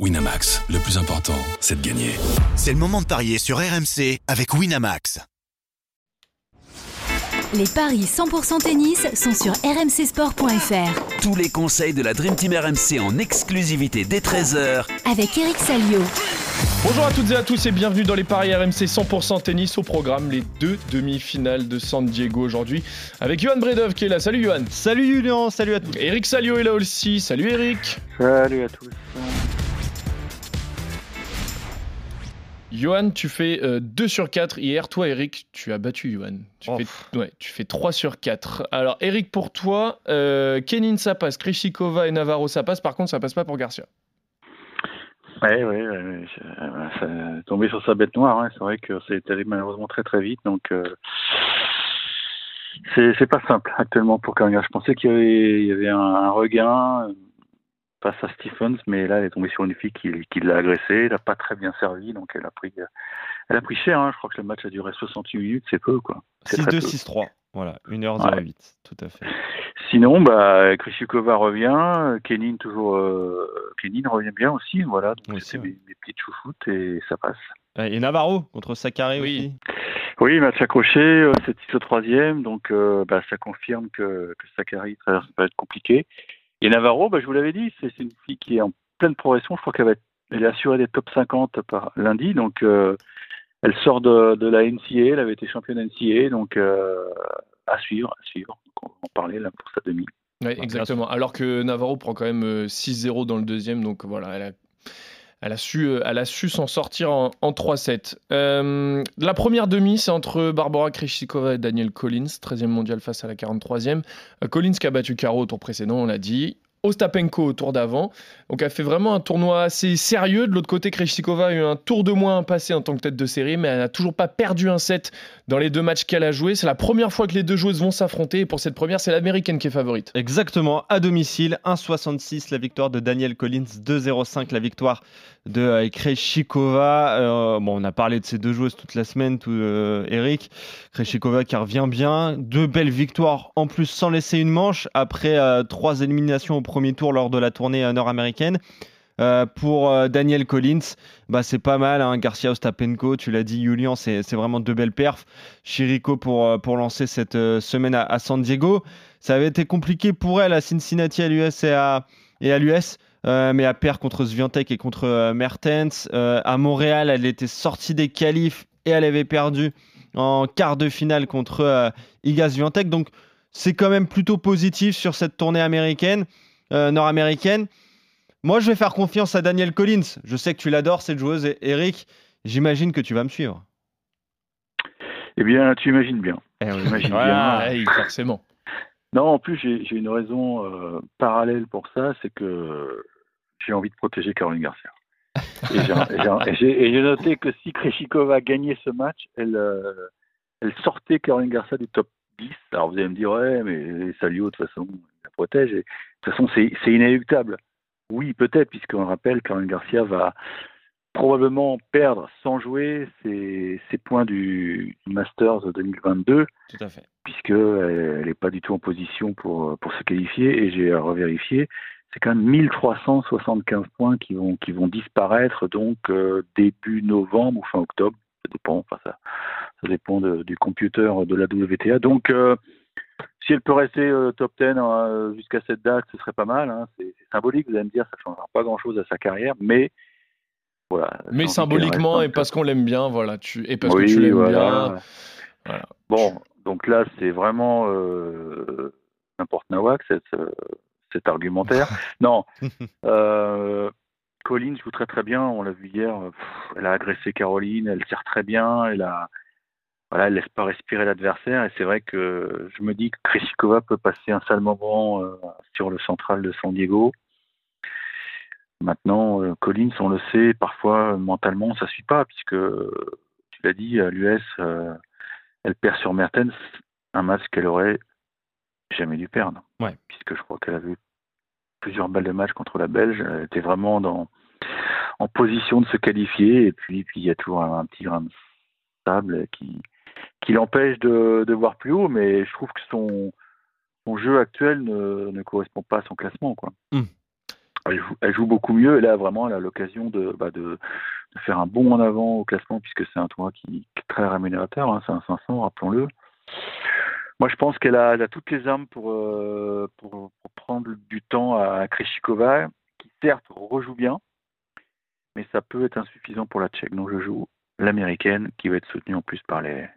Winamax, le plus important, c'est de gagner. C'est le moment de parier sur RMC avec Winamax. Les paris 100% tennis sont sur rmcsport.fr. Tous les conseils de la Dream Team RMC en exclusivité dès 13h Avec Eric Salio. Bonjour à toutes et à tous et bienvenue dans les paris RMC 100% tennis au programme les deux demi-finales de San Diego aujourd'hui avec Johan Bredov qui est là. Salut Johan. Salut Julien, salut à tous. Eric Salio est là aussi. Salut Eric. Salut à tous. Johan, tu fais 2 sur 4. Hier, toi, Eric, tu as battu Johan. Tu, Oh. fais, ouais, tu fais 3 sur 4. Alors, Eric, pour toi, euh, Kenin, ça passe. Krishikova et Navarro, ça passe. Par contre, ça passe pas pour Garcia. Ouais, ouais, ouais, euh, tombé sur sa bête noire. hein. C'est vrai que c'est allé malheureusement très très vite, donc euh, c'est pas simple actuellement pour Karinger. Je pensais qu'il y avait, il y avait un, un regain euh, face à Stephens, mais là elle est tombée sur une fille qui, qui l'a agressée. Elle a pas très bien servi, donc elle a pris, euh, elle a pris cher. hein. Je crois que le match a duré 68 minutes, c'est peu quoi. C'est très 6-2, peu. 6-3. Voilà, 1h08, tout à fait. Sinon, bah, Krishikova revient, Kenin toujours, euh, Kenin revient bien aussi, voilà. Donc ouais. mes, mes petites chouchoutes et ça passe. Et Navarro contre Sakkari Oui. aussi. Oui, match accroché, euh, c'est 6 au troisième, donc euh, bah, ça confirme que, que Sakari traverse pas être compliqué. Et Navarro, bah, je vous l'avais dit, c'est une fille qui est en pleine progression. Je crois qu'elle va être, elle est assurée des top 50 par lundi, donc euh, elle sort de, de la NCA, elle avait été championne NCA, donc euh, à suivre, à suivre. Donc, on va en parler là pour sa demi. Ouais, exactement. Alors que Navarro prend quand même euh, 6-0 dans le deuxième. Donc voilà, elle a, elle a su, euh, elle a su s'en sortir en, en 3-7. Euh, la première demi, c'est entre Barbara Krejcikova et Daniel Collins, 13e mondial face à la 43e. Euh, Collins qui a battu Caro au tour précédent, on l'a dit. Ostapenko au tour d'avant. Donc elle fait vraiment un tournoi assez sérieux. De l'autre côté, Krejcikova a eu un tour de moins passé en tant que tête de série, mais elle n'a toujours pas perdu un set dans les deux matchs qu'elle a joués. C'est la première fois que les deux joueuses vont s'affronter. Et pour cette première, c'est l'américaine qui est favorite. Exactement, à domicile, 1,66 la victoire de Daniel Collins, 2,05 la victoire de euh, Krejcikova. Euh, bon, on a parlé de ces deux joueuses toute la semaine, tout, euh, Eric. Krejcikova qui revient bien, deux belles victoires en plus sans laisser une manche après euh, trois éliminations au premier tour lors de la tournée euh, nord-américaine. Euh, pour euh, Daniel Collins, bah, c'est pas mal. Hein. Garcia Ostapenko, tu l'as dit, Julian, c'est vraiment deux belles perfs. Chirico pour, euh, pour lancer cette semaine à, San Diego. Ça avait été compliqué pour elle à Cincinnati, à l'US et à, l'US. mais à perdre contre Swiatek et contre Mertens. À Montréal, elle était sortie des qualifs et elle avait perdu en quart de finale contre Iga Swiatek. Donc c'est quand même plutôt positif sur cette tournée américaine, euh, nord-américaine. Moi, je vais faire confiance à Daniel Collins. Je sais que tu l'adores, cette joueuse. Et Eric, j'imagine que tu vas me suivre. Eh bien, tu imagines bien. Eh oui. J'imagine Voilà. bien. Forcément. Non, en plus, j'ai une raison euh, parallèle pour ça, c'est que j'ai envie de protéger Caroline Garcia. Et j'ai- noté que si Krejcikova gagnait ce match, elle, euh, elle sortait Caroline Garcia du top 10. Alors vous allez me dire, ouais, mais Salio, de toute façon, protège. Et, de toute façon, c'est inéluctable. Oui, peut-être, puisqu'on rappelle, Caroline Garcia va probablement perdre sans jouer ses, ses points du, du Masters 2022 Tout à fait. puisque euh, elle n'est pas du tout en position pour, pour se qualifier et j'ai revérifié, c'est quand même 1375 points qui vont, qui vont disparaître donc euh, début novembre ou fin octobre, ça dépend, enfin ça, ça dépend de- du computer de la WTA. Donc euh, si elle peut rester euh, top 10 euh, jusqu'à cette date, ce serait pas mal. hein. C'est symbolique, vous allez me dire, ça ne changera pas grand-chose à sa carrière, mais voilà. Mais symboliquement, et parce qu'on l'aime bien, voilà. Tu, et parce oui, que tu l'aimes voilà. bien. Voilà. Bon, donc là, c'est vraiment euh, n'importe nawak, cette, euh, cet argumentaire. non, Colline joue très très bien, on l'a vu hier, pff, elle a agressé Caroline, elle sert très bien, elle a voilà, elle laisse pas respirer l'adversaire et c'est vrai que je me dis que Krejcikova peut passer un sale moment euh, sur le central de San Diego. Maintenant, euh, Collins, on le sait, parfois mentalement ça suit pas puisque tu l'as dit à l'US, euh, elle perd sur Mertens, un match qu'elle aurait jamais dû perdre. Ouais. Puisque je crois qu'elle a vu plusieurs balles de match contre la Belge, elle était vraiment dans en position de se qualifier et puis puis il y a toujours un, un petit grain de sable qui qui l'empêche de, de voir plus haut, mais je trouve que son son jeu actuel ne, ne correspond pas à son classement quoi. elle joue, elle joue beaucoup mieux. Et là, vraiment, elle a l'occasion de, bah, de, de faire un bond en avant au classement, puisque c'est un tournoi qui, qui est très rémunérateur. hein, c'est un 500, rappelons-le. Moi, je pense qu'elle a, toutes les armes pour, euh, pour, pour prendre du temps à Krejcikova, qui certes rejoue bien, mais ça peut être insuffisant pour la Tchèque. Donc, je joue l'américaine, qui va être soutenue en plus par les,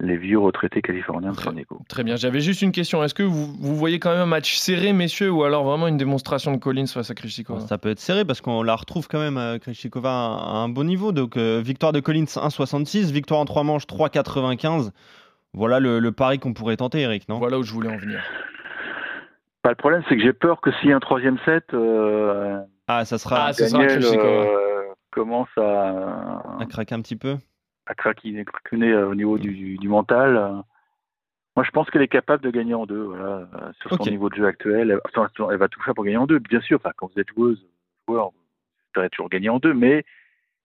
les vieux retraités californiens de San Diego. Très bien. J'avais juste une question. Est-ce que vous, vous voyez quand même un match serré, messieurs, ou alors vraiment une démonstration de Collins face à Krejcikova Ça peut être serré parce qu'on la retrouve quand même, euh, Krejcikova, à un bon niveau. Donc, euh, victoire de Collins 1,66, victoire en 3 manches 3,95. Voilà le, le pari qu'on pourrait tenter, Eric, non? Voilà où je voulais en venir. Pas le problème, c'est que j'ai peur que s'il y a un troisième set, euh, Ah, ça sera Ah, ce sera Daniel Krejcikova. euh, commence à, à craquer un petit peu. À craquer, craquer, euh, au niveau du, du mental. euh. Moi, je pense qu'elle est capable de gagner en deux. Voilà, euh, sur son Ok. niveau de jeu actuel, elle, enfin, elle va tout faire pour gagner en deux. Bien sûr, enfin, quand vous êtes joueuse, joueur, vous espérez toujours gagner en deux. Mais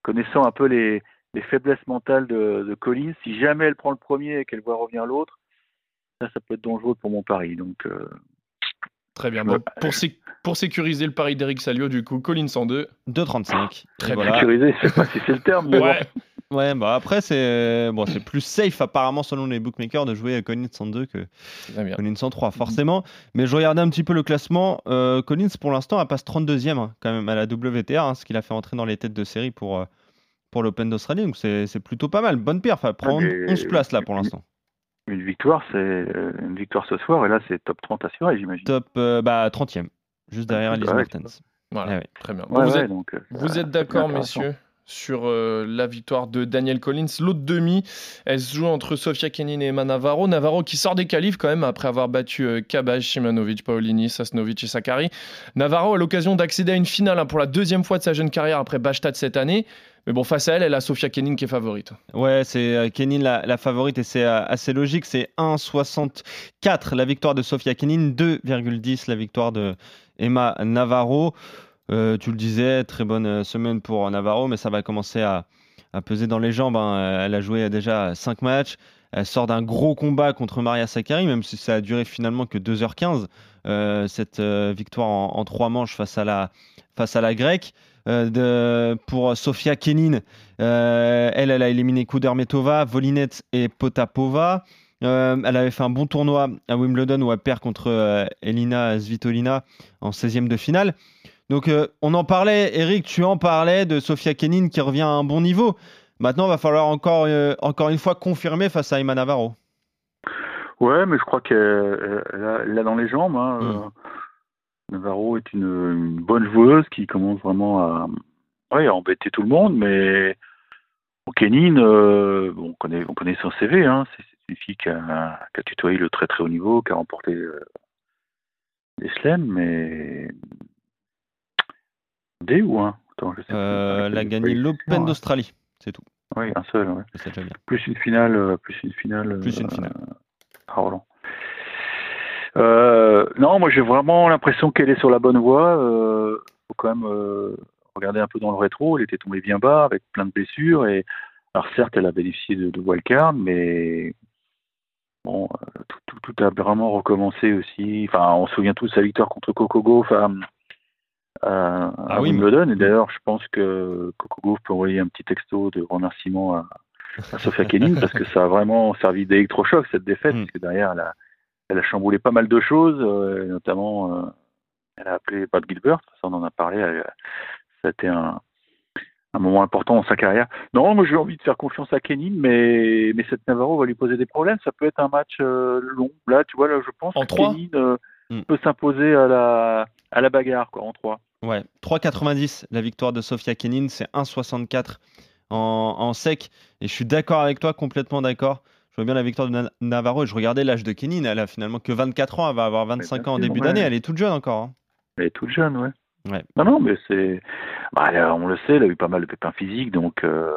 connaissant un peu les, les faiblesses mentales de, de Collins, si jamais elle prend le premier et qu'elle voit revenir l'autre, ça, ça peut être dangereux pour mon pari. Donc, euh, Très bien. Ouais. Bon, pour, sé- pour sécuriser le pari d'Eric Salio, du coup, Collins en deux. 2,35. Très bien. voilà. sécurisé, je sais pas si c'est le terme, mais bon. Ouais. Bah après, c'est bon, c'est plus safe apparemment selon les bookmakers de jouer à Collins en 2 que. Collins en 3, forcément. Mais je regardais un petit peu le classement. Euh, Collins, pour l'instant, elle passe 32e hein, quand même à la WTA, hein, ce qu'il a fait entrer dans les têtes de série pour, euh, pour l'Open d'Australie. Donc c'est c'est plutôt pas mal. Bonne perf. Elle prend Ah, mais- 11 places là pour l'instant. Une victoire, c'est euh, une victoire ce soir, et là, c'est top 30 assuré, j'imagine. Top euh, bah, 30e, juste derrière Elise ouais, Mertens. Voilà. Ah ouais. Très bien. Ouais, vous, ouais, êtes, euh, êtes d'accord, messieurs sur euh, la victoire de Daniel Collins. L'autre demi, elle se joue entre Sofia Kenin et Emma Navarro. Navarro qui sort des qualifs quand même après avoir battu euh, Kabaj, Shimanovic, Paolini, Sasnovic et Sakari. Navarro a l'occasion d'accéder à une finale hein, pour la deuxième fois de sa jeune carrière après Bastad cette année. Mais bon, face à elle, elle a Sofia Kenin qui est favorite. Ouais, c'est euh, Kenin la, la favorite et c'est euh, assez logique. C'est 1,64 la victoire de Sofia Kenin, 2,10 la victoire de Emma Navarro. Euh, tu le disais, très bonne euh, semaine pour Navarro, mais ça va commencer à, peser dans les jambes. hein. Euh, Elle a joué déjà 5 matchs. Elle sort d'un gros combat contre Maria Sakkari, même si ça a duré finalement que 2h15. euh, cette euh, victoire en, en trois manches face à la, grecque. Euh, pour Sofia Kenin, euh, elle, a éliminé Kudermetova, Volinette et Potapova. Euh, elle avait fait un bon tournoi à Wimbledon où elle perd contre euh, Elina Svitolina en 16e de finale. Donc euh, on en parlait, Eric, tu en parlais de Sofia Kenin qui revient à un bon niveau. Maintenant, il va falloir encore, euh, encore une fois confirmer face à Emma Navarro. Ouais, mais je crois qu'elle elle a, elle a dans les jambes. Hein. Mm. Euh, Navarro est une, une bonne joueuse qui commence vraiment à, ouais, à embêter tout le monde, mais Kenin, euh, on, connaît, on connaît son CV. Hein. C'est c'est une fille qui a, qui a tutoyé le très très haut niveau, qui a remporté euh, des slams, mais des ou un Attends, je sais. Euh, elle a gagné l'Open d'Australie, c'est tout. Oui, un seul. Ouais. Déjà bien. Plus une finale, euh, plus une finale. Plus une euh, finale. à Roland. Euh, non, moi j'ai vraiment l'impression qu'elle est sur la bonne voie. Euh, faut quand même euh, regarder un peu dans le rétro. Elle était tombée bien bas avec plein de blessures et alors certes elle a bénéficié de, de wildcard, mais bon, euh, tout, tout, tout a vraiment recommencé aussi. Enfin, on se souvient tous de sa victoire contre Coco Gauff à, à, à Ah oui, Wimbledon. Et d'ailleurs, je pense que Coco Gauff peut envoyer un petit texto de remerciement à, à Sofia Kenin parce que ça a vraiment servi d'électrochoc cette défaite, Mm. parce que derrière elle a, elle a chamboulé pas mal de choses, euh, notamment euh, elle a appelé Bob Gilbert, ça on en a parlé, elle- ça a été un, un moment important dans sa carrière. Non, moi j'ai envie de faire confiance à Kenin, mais, mais cette Navarro va lui poser des problèmes, ça peut être un match euh, long. Là, tu vois, là je pense En que Kenin euh, Mm. peut s'imposer à la, à la bagarre, quoi, en 3. Ouais, 3,90 la victoire de Sofia Kenin, c'est 1,64 en, en sec. Et je suis d'accord avec toi, complètement d'accord. Je vois bien la victoire de Na- Navarro et je regardais l'âge de Kenin. Elle a finalement que 24 ans, elle va avoir 25 bien ans en début ouais. d'année. Elle est toute jeune encore. hein. Elle est toute jeune, ouais. Ouais. Non, non, mais c'est. Bah, on le sait, elle a eu pas mal de pépins physiques, donc euh,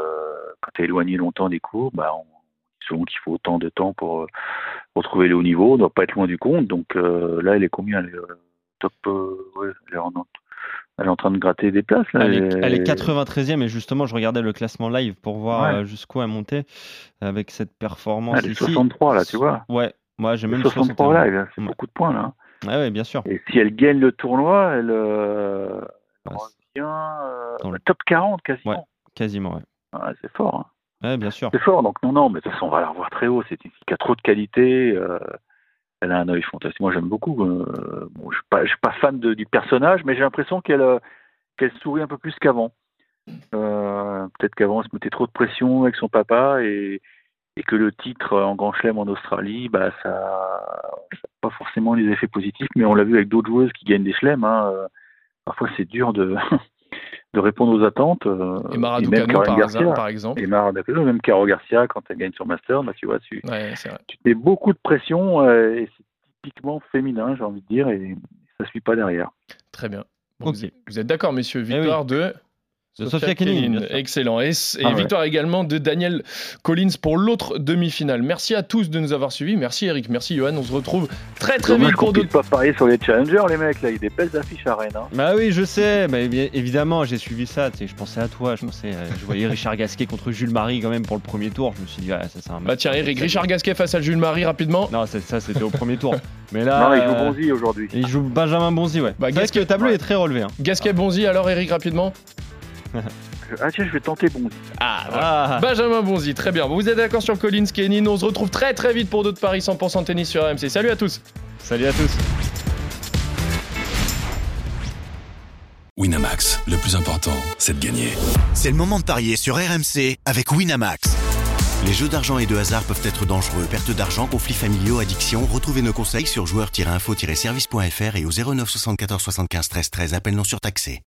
quand elle est éloignée longtemps des cours, bah, on souvent qu'il faut autant de temps pour retrouver le haut niveau, on ne doit pas être loin du compte. Donc euh, là, elle est combien Elle est euh, top. euh, ouais, elle, est en, elle est en train de gratter des places. Là, Elle est, elle est 93e et justement, je regardais le classement live pour voir Ouais. jusqu'où elle montait avec cette performance Elle est ici. 63, là, tu vois. Ouais, moi j'ai même 63 61. live, c'est beaucoup de points là. Ouais, ouais, bien sûr. Et si elle gagne le tournoi, elle, euh, revient euh, dans le- top 40 quasiment. Ouais. quasiment, ouais. Ah, c'est fort. hein. Ouais, bien sûr. C'est fort, donc non, non, mais de toute façon, on va la revoir très haut. C'est une fille qui a trop de qualité. euh, elle a un œil fantastique. Moi, j'aime beaucoup. euh, bon, je ne suis, suis pas fan du personnage, mais j'ai l'impression qu'elle euh, qu'elle sourit un peu plus qu'avant. Euh, Peut-être qu'avant, elle se mettait trop de pression avec son papa et, et que le titre en Grand Chelem en Australie, bah, ça n'a pas forcément les effets positifs, mais on l'a vu avec d'autres joueuses qui gagnent des chelems. hein, euh, parfois, c'est dur de, de répondre aux attentes. euh, Et Mara même Ducano, Caroline par, Garcia. hasard, par exemple. Et Mara Ducano, même Caro Garcia, quand elle gagne sur Master, bah, tu vois, tu, Ouais, tu te mets beaucoup de pression euh, et c'est typiquement féminin, j'ai envie de dire, et ça suit pas derrière. Très bien. Bon, Ok. vous, êtes- vous êtes d'accord, messieurs Eh Victoire de De Sofia Kenin. Excellent. Et, Ah ouais. victoire également de Daniel Collins pour l'autre demi-finale. Merci à tous de nous avoir suivis. Merci Eric, merci Johan. On se retrouve très très vite pour d'autres. pas parier sur les challengers, les mecs, là, il y a des belles affiches à Rennes. hein. Bah oui, je sais, mais bien évidemment, j'ai suivi ça. tu sais, Je pensais à toi, je pensais, euh, je voyais Richard Gasquet contre Jules Marie quand même pour le premier tour. Je me suis dit, ah, ça c'est un. Bah tiens, Eric, Richard Gasquet face à Jules Marie rapidement. Non, ça c'était au premier tour. Mais là, non, il joue euh, Bonzi aujourd'hui. il joue Benjamin Bonzi, ouais. Bah, Gasquet- que le tableau ouais. est très relevé. Hein. Gasquet Bonzi, alors Eric rapidement. Ah tiens, je vais tenter Bonzi. Ah, voilà. Ah, Benjamin Bonzi, très bien. Vous êtes d'accord sur Collins, Kenin. On se retrouve très très vite pour d'autres paris 100% tennis sur RMC. Salut à tous. salut à tous. Winamax, le plus important, c'est de gagner. C'est le moment de parier sur RMC avec Winamax. Les jeux d'argent et de hasard peuvent être dangereux. Perte d'argent, conflits familiaux, addiction. Retrouvez nos conseils sur joueurs-info-service.fr et au 09 74 75 13 13. Appel non surtaxé.